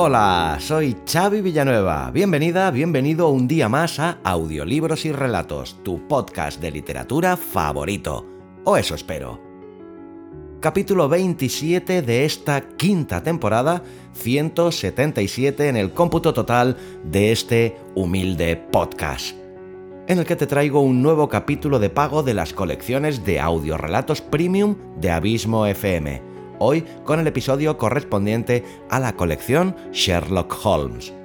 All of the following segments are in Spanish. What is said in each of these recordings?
Hola, soy Xavi Villanueva. Bienvenida, bienvenido un día más a Audiolibros y Relatos, tu podcast de literatura favorito. O eso espero. Capítulo 27 de esta quinta temporada, 177 en el cómputo total de este humilde podcast en el que te traigo un nuevo capítulo de pago de las colecciones de audiorelatos premium de Abismo FM hoy con el episodio correspondiente a la colección Sherlock Holmes.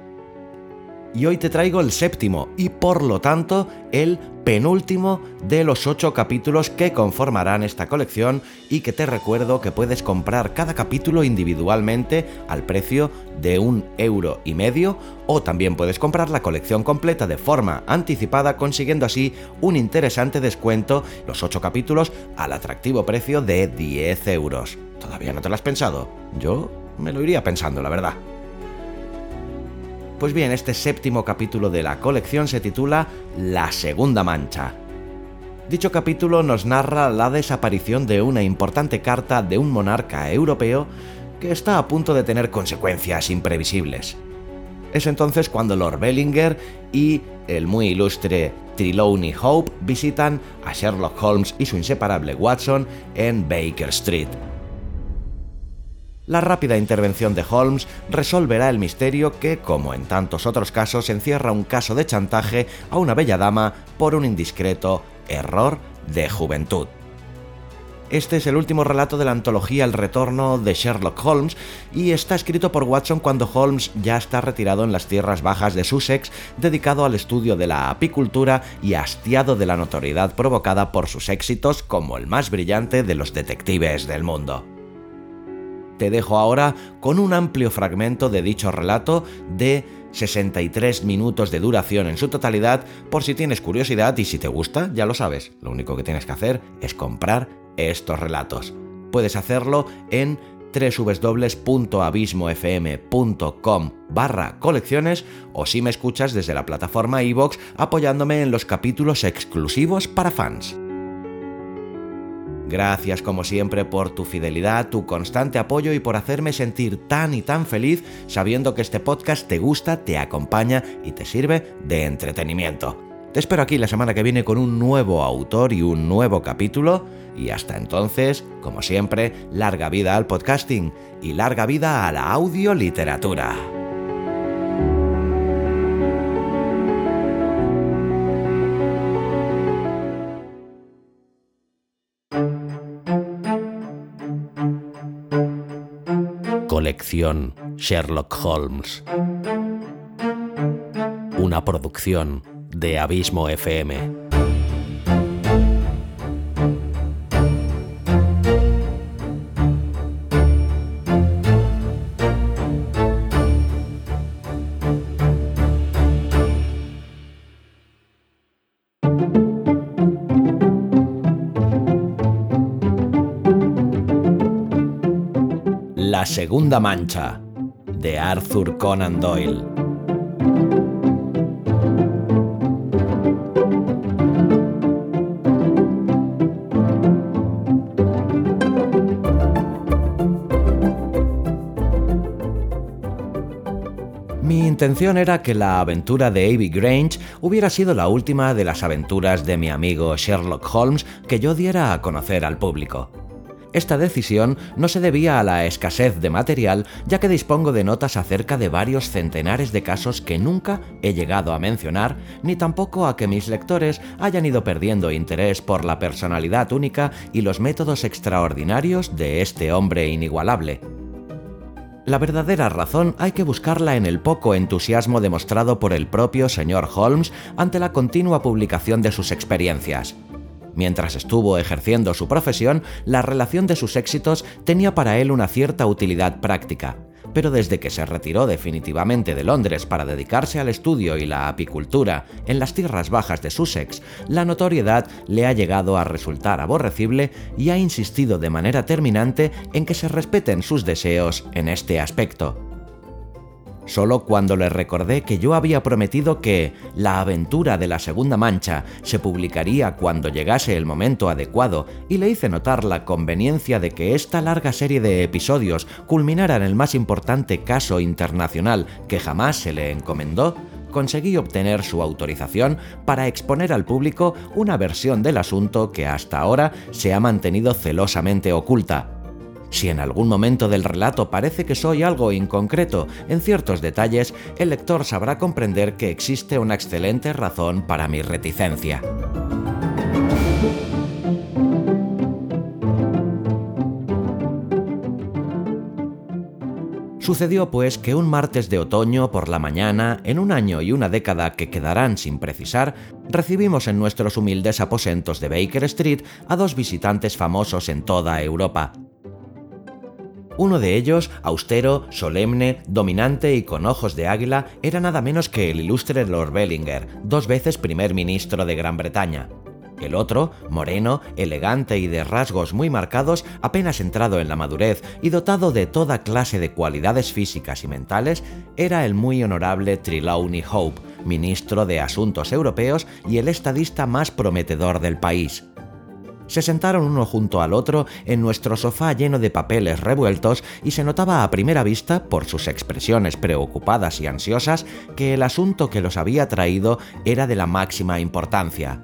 Y hoy te traigo el séptimo y por lo tanto el penúltimo de los ocho capítulos que conformarán esta colección y que te recuerdo que puedes comprar cada capítulo individualmente al precio de un euro y medio o también puedes comprar la colección completa de forma anticipada consiguiendo así un interesante descuento los ocho capítulos al atractivo precio de 10 euros. ¿Todavía no te lo has pensado? Yo me lo iría pensando, la verdad. Pues bien, este séptimo capítulo de la colección se titula La Segunda Mancha. Dicho capítulo nos narra la desaparición de una importante carta de un monarca europeo que está a punto de tener consecuencias imprevisibles. Es entonces cuando Lord Bellinger y el muy ilustre Trelawney Hope visitan a Sherlock Holmes y su inseparable Watson en Baker Street. La rápida intervención de Holmes resolverá el misterio que, como en tantos otros casos, encierra un caso de chantaje a una bella dama por un indiscreto error de juventud. Este es el último relato de la antología El retorno de Sherlock Holmes y está escrito por Watson cuando Holmes ya está retirado en las tierras bajas de Sussex, dedicado al estudio de la apicultura y hastiado de la notoriedad provocada por sus éxitos como el más brillante de los detectives del mundo. Te dejo ahora con un amplio fragmento de dicho relato de 63 minutos de duración en su totalidad, por si tienes curiosidad y si te gusta, ya lo sabes, lo único que tienes que hacer es comprar estos relatos. Puedes hacerlo en www.abismofm.com barra colecciones o si me escuchas desde la plataforma iVoox apoyándome en los capítulos exclusivos para fans. Gracias como siempre por tu fidelidad, tu constante apoyo y por hacerme sentir tan y tan feliz sabiendo que este podcast te gusta, te acompaña y te sirve de entretenimiento. Te espero aquí la semana que viene con un nuevo autor y un nuevo capítulo. Y hasta entonces, como siempre, larga vida al podcasting y larga vida a la audioliteratura. Colección Sherlock Holmes. Una producción de Abismo FM. La Segunda Mancha, de Arthur Conan Doyle. Mi intención era que la aventura de Abbey Grange hubiera sido la última de las aventuras de mi amigo Sherlock Holmes que yo diera a conocer al público. Esta decisión no se debía a la escasez de material, ya que dispongo de notas acerca de varios centenares de casos que nunca he llegado a mencionar, ni tampoco a que mis lectores hayan ido perdiendo interés por la personalidad única y los métodos extraordinarios de este hombre inigualable. La verdadera razón hay que buscarla en el poco entusiasmo demostrado por el propio señor Holmes ante la continua publicación de sus experiencias. Mientras estuvo ejerciendo su profesión, la relación de sus éxitos tenía para él una cierta utilidad práctica. pero desde que se retiró definitivamente de Londres para dedicarse al estudio y la apicultura en las tierras bajas de Sussex, la notoriedad le ha llegado a resultar aborrecible y ha insistido de manera terminante en que se respeten sus deseos en este aspecto solo cuando le recordé que yo había prometido que La aventura de la Segunda Mancha se publicaría cuando llegase el momento adecuado y le hice notar la conveniencia de que esta larga serie de episodios culminara en el más importante caso internacional que jamás se le encomendó, conseguí obtener su autorización para exponer al público una versión del asunto que hasta ahora se ha mantenido celosamente oculta si en algún momento del relato parece que soy algo inconcreto en ciertos detalles, el lector sabrá comprender que existe una excelente razón para mi reticencia. Sucedió pues que un martes de otoño por la mañana, en un año y una década que quedarán sin precisar, recibimos en nuestros humildes aposentos de Baker Street a dos visitantes famosos en toda Europa, uno de ellos, austero, solemne, dominante y con ojos de águila, era nada menos que el ilustre Lord Bellinger, dos veces primer ministro de Gran Bretaña. El otro, moreno, elegante y de rasgos muy marcados, apenas entrado en la madurez y dotado de toda clase de cualidades físicas y mentales, era el muy honorable Trelawney Hope, ministro de Asuntos Europeos y el estadista más prometedor del país. Se sentaron uno junto al otro en nuestro sofá lleno de papeles revueltos y se notaba a primera vista, por sus expresiones preocupadas y ansiosas, que el asunto que los había traído era de la máxima importancia.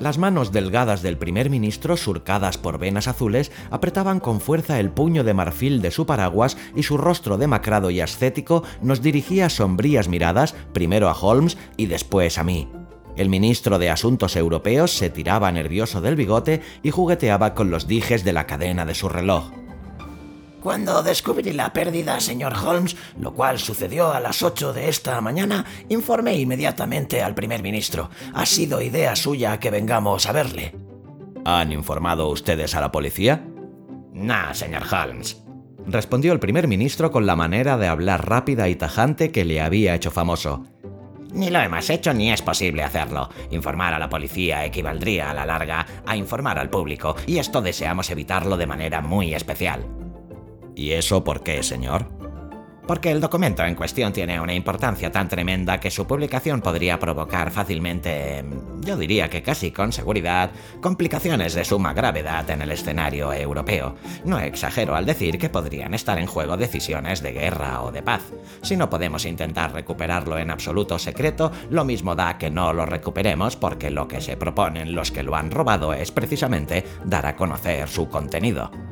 Las manos delgadas del primer ministro, surcadas por venas azules, apretaban con fuerza el puño de marfil de su paraguas y su rostro demacrado y ascético nos dirigía sombrías miradas, primero a Holmes y después a mí. El ministro de Asuntos Europeos se tiraba nervioso del bigote y jugueteaba con los dijes de la cadena de su reloj. Cuando descubrí la pérdida, señor Holmes, lo cual sucedió a las 8 de esta mañana, informé inmediatamente al primer ministro. Ha sido idea suya que vengamos a verle. ¿Han informado ustedes a la policía? No, señor Holmes. Respondió el primer ministro con la manera de hablar rápida y tajante que le había hecho famoso. Ni lo hemos hecho ni es posible hacerlo. Informar a la policía equivaldría a la larga a informar al público, y esto deseamos evitarlo de manera muy especial. ¿Y eso por qué, señor? Porque el documento en cuestión tiene una importancia tan tremenda que su publicación podría provocar fácilmente, yo diría que casi con seguridad, complicaciones de suma gravedad en el escenario europeo. No exagero al decir que podrían estar en juego decisiones de guerra o de paz. Si no podemos intentar recuperarlo en absoluto secreto, lo mismo da que no lo recuperemos porque lo que se proponen los que lo han robado es precisamente dar a conocer su contenido.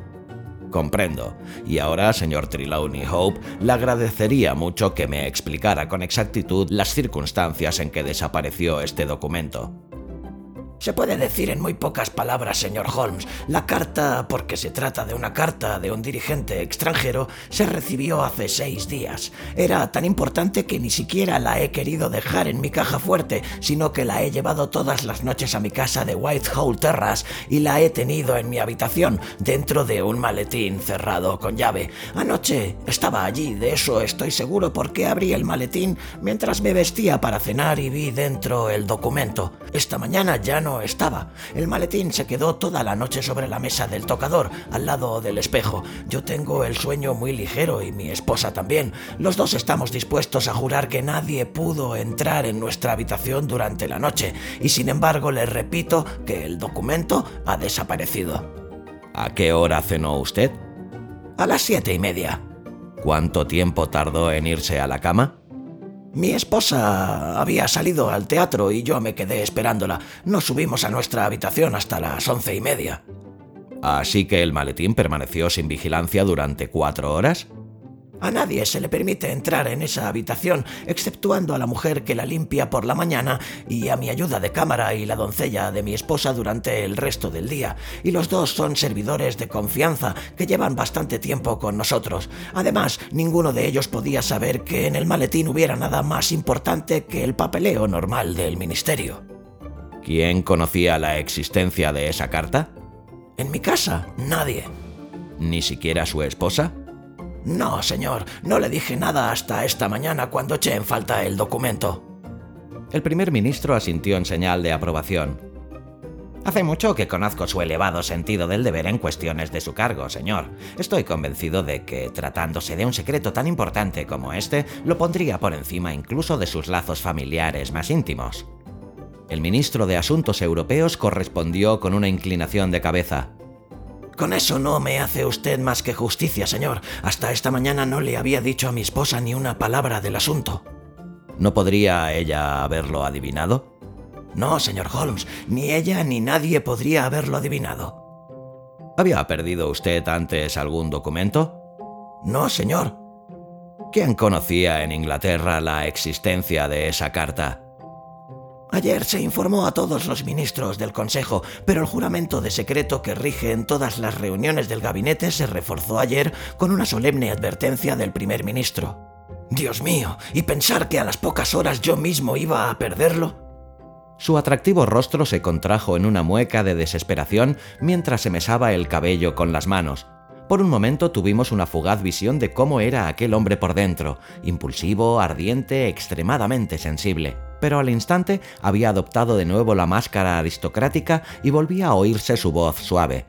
Comprendo. Y ahora, señor Trelawney Hope, le agradecería mucho que me explicara con exactitud las circunstancias en que desapareció este documento. Se puede decir en muy pocas palabras, señor Holmes. La carta, porque se trata de una carta de un dirigente extranjero, se recibió hace seis días. Era tan importante que ni siquiera la he querido dejar en mi caja fuerte, sino que la he llevado todas las noches a mi casa de Whitehall Terrace y la he tenido en mi habitación, dentro de un maletín cerrado con llave. Anoche estaba allí, de eso estoy seguro, porque abrí el maletín mientras me vestía para cenar y vi dentro el documento. Esta mañana ya no estaba. El maletín se quedó toda la noche sobre la mesa del tocador, al lado del espejo. Yo tengo el sueño muy ligero y mi esposa también. Los dos estamos dispuestos a jurar que nadie pudo entrar en nuestra habitación durante la noche, y sin embargo les repito que el documento ha desaparecido. ¿A qué hora cenó usted? A las siete y media. ¿Cuánto tiempo tardó en irse a la cama? Mi esposa había salido al teatro y yo me quedé esperándola. No subimos a nuestra habitación hasta las once y media. ¿Así que el maletín permaneció sin vigilancia durante cuatro horas? A nadie se le permite entrar en esa habitación, exceptuando a la mujer que la limpia por la mañana y a mi ayuda de cámara y la doncella de mi esposa durante el resto del día. Y los dos son servidores de confianza que llevan bastante tiempo con nosotros. Además, ninguno de ellos podía saber que en el maletín hubiera nada más importante que el papeleo normal del ministerio. ¿Quién conocía la existencia de esa carta? En mi casa, nadie. ¿Ni siquiera su esposa? No, señor, no le dije nada hasta esta mañana cuando eché en falta el documento. El primer ministro asintió en señal de aprobación. Hace mucho que conozco su elevado sentido del deber en cuestiones de su cargo, señor. Estoy convencido de que, tratándose de un secreto tan importante como este, lo pondría por encima incluso de sus lazos familiares más íntimos. El ministro de Asuntos Europeos correspondió con una inclinación de cabeza. Con eso no me hace usted más que justicia, señor. Hasta esta mañana no le había dicho a mi esposa ni una palabra del asunto. ¿No podría ella haberlo adivinado? No, señor Holmes, ni ella ni nadie podría haberlo adivinado. ¿Había perdido usted antes algún documento? No, señor. ¿Quién conocía en Inglaterra la existencia de esa carta? Ayer se informó a todos los ministros del Consejo, pero el juramento de secreto que rige en todas las reuniones del gabinete se reforzó ayer con una solemne advertencia del primer ministro. Dios mío, ¿y pensar que a las pocas horas yo mismo iba a perderlo? Su atractivo rostro se contrajo en una mueca de desesperación mientras se mesaba el cabello con las manos. Por un momento tuvimos una fugaz visión de cómo era aquel hombre por dentro, impulsivo, ardiente, extremadamente sensible. Pero al instante había adoptado de nuevo la máscara aristocrática y volvía a oírse su voz suave.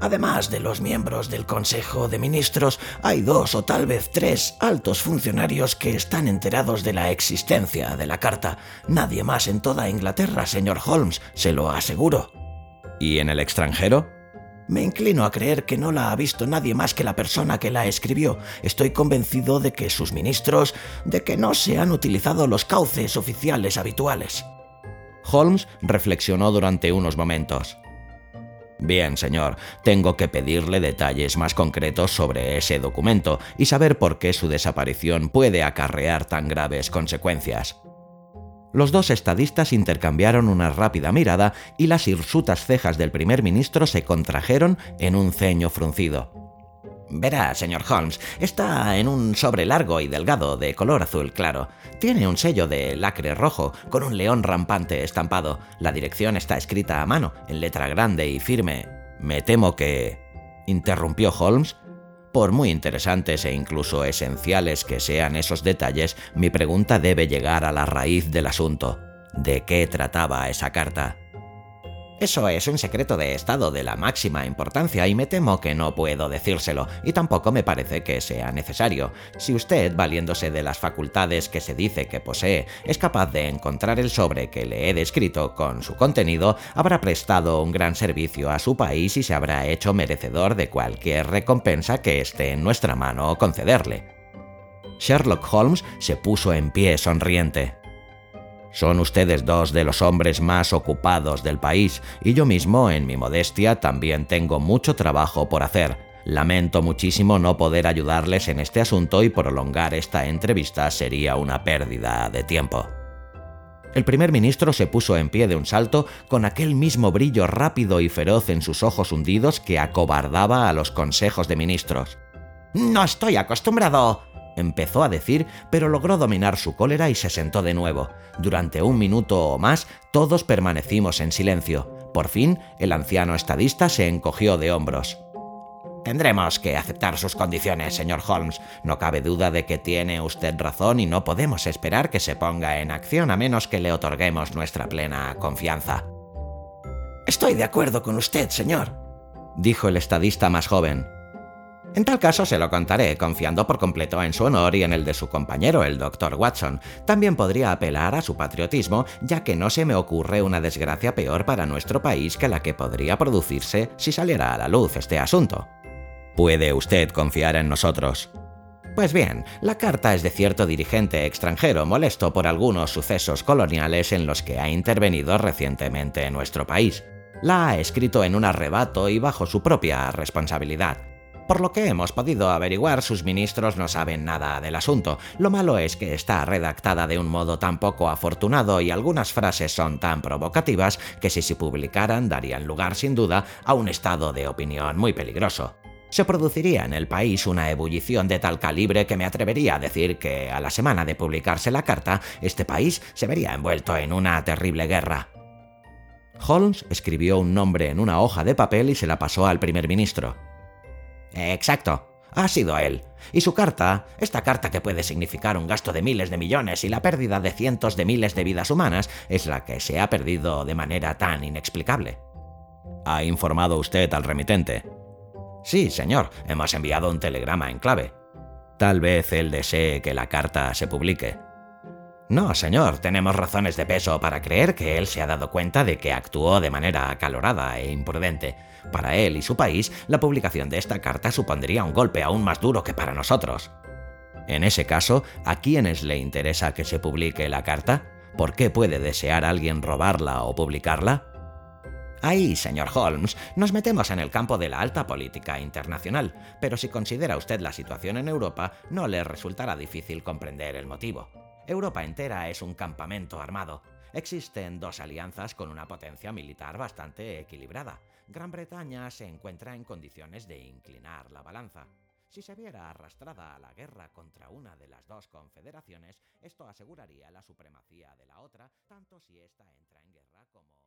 Además de los miembros del Consejo de Ministros, hay dos o tal vez tres altos funcionarios que están enterados de la existencia de la carta. Nadie más en toda Inglaterra, señor Holmes, se lo aseguro. ¿Y en el extranjero? Me inclino a creer que no la ha visto nadie más que la persona que la escribió. Estoy convencido de que sus ministros, de que no se han utilizado los cauces oficiales habituales. Holmes reflexionó durante unos momentos. Bien, señor, tengo que pedirle detalles más concretos sobre ese documento y saber por qué su desaparición puede acarrear tan graves consecuencias. Los dos estadistas intercambiaron una rápida mirada y las hirsutas cejas del primer ministro se contrajeron en un ceño fruncido. Verá, señor Holmes, está en un sobre largo y delgado de color azul claro. Tiene un sello de lacre rojo con un león rampante estampado. La dirección está escrita a mano, en letra grande y firme. Me temo que... interrumpió Holmes. Por muy interesantes e incluso esenciales que sean esos detalles, mi pregunta debe llegar a la raíz del asunto. ¿De qué trataba esa carta? Eso es un secreto de Estado de la máxima importancia y me temo que no puedo decírselo, y tampoco me parece que sea necesario. Si usted, valiéndose de las facultades que se dice que posee, es capaz de encontrar el sobre que le he descrito con su contenido, habrá prestado un gran servicio a su país y se habrá hecho merecedor de cualquier recompensa que esté en nuestra mano concederle. Sherlock Holmes se puso en pie sonriente. Son ustedes dos de los hombres más ocupados del país y yo mismo, en mi modestia, también tengo mucho trabajo por hacer. Lamento muchísimo no poder ayudarles en este asunto y prolongar esta entrevista sería una pérdida de tiempo. El primer ministro se puso en pie de un salto con aquel mismo brillo rápido y feroz en sus ojos hundidos que acobardaba a los consejos de ministros. No estoy acostumbrado, empezó a decir, pero logró dominar su cólera y se sentó de nuevo. Durante un minuto o más, todos permanecimos en silencio. Por fin, el anciano estadista se encogió de hombros. Tendremos que aceptar sus condiciones, señor Holmes. No cabe duda de que tiene usted razón y no podemos esperar que se ponga en acción a menos que le otorguemos nuestra plena confianza. Estoy de acuerdo con usted, señor, dijo el estadista más joven. En tal caso se lo contaré, confiando por completo en su honor y en el de su compañero, el Dr. Watson. También podría apelar a su patriotismo, ya que no se me ocurre una desgracia peor para nuestro país que la que podría producirse si saliera a la luz este asunto. Puede usted confiar en nosotros. Pues bien, la carta es de cierto dirigente extranjero molesto por algunos sucesos coloniales en los que ha intervenido recientemente en nuestro país. La ha escrito en un arrebato y bajo su propia responsabilidad. Por lo que hemos podido averiguar, sus ministros no saben nada del asunto. Lo malo es que está redactada de un modo tan poco afortunado y algunas frases son tan provocativas que si se publicaran darían lugar sin duda a un estado de opinión muy peligroso. Se produciría en el país una ebullición de tal calibre que me atrevería a decir que a la semana de publicarse la carta, este país se vería envuelto en una terrible guerra. Holmes escribió un nombre en una hoja de papel y se la pasó al primer ministro. Exacto. Ha sido él. Y su carta, esta carta que puede significar un gasto de miles de millones y la pérdida de cientos de miles de vidas humanas, es la que se ha perdido de manera tan inexplicable. ¿Ha informado usted al remitente? Sí, señor. Hemos enviado un telegrama en clave. Tal vez él desee que la carta se publique. No, señor, tenemos razones de peso para creer que él se ha dado cuenta de que actuó de manera acalorada e imprudente. Para él y su país, la publicación de esta carta supondría un golpe aún más duro que para nosotros. En ese caso, ¿a quiénes le interesa que se publique la carta? ¿Por qué puede desear alguien robarla o publicarla? Ahí, señor Holmes, nos metemos en el campo de la alta política internacional, pero si considera usted la situación en Europa, no le resultará difícil comprender el motivo. Europa entera es un campamento armado. Existen dos alianzas con una potencia militar bastante equilibrada. Gran Bretaña se encuentra en condiciones de inclinar la balanza. Si se viera arrastrada a la guerra contra una de las dos confederaciones, esto aseguraría la supremacía de la otra, tanto si ésta entra en guerra como.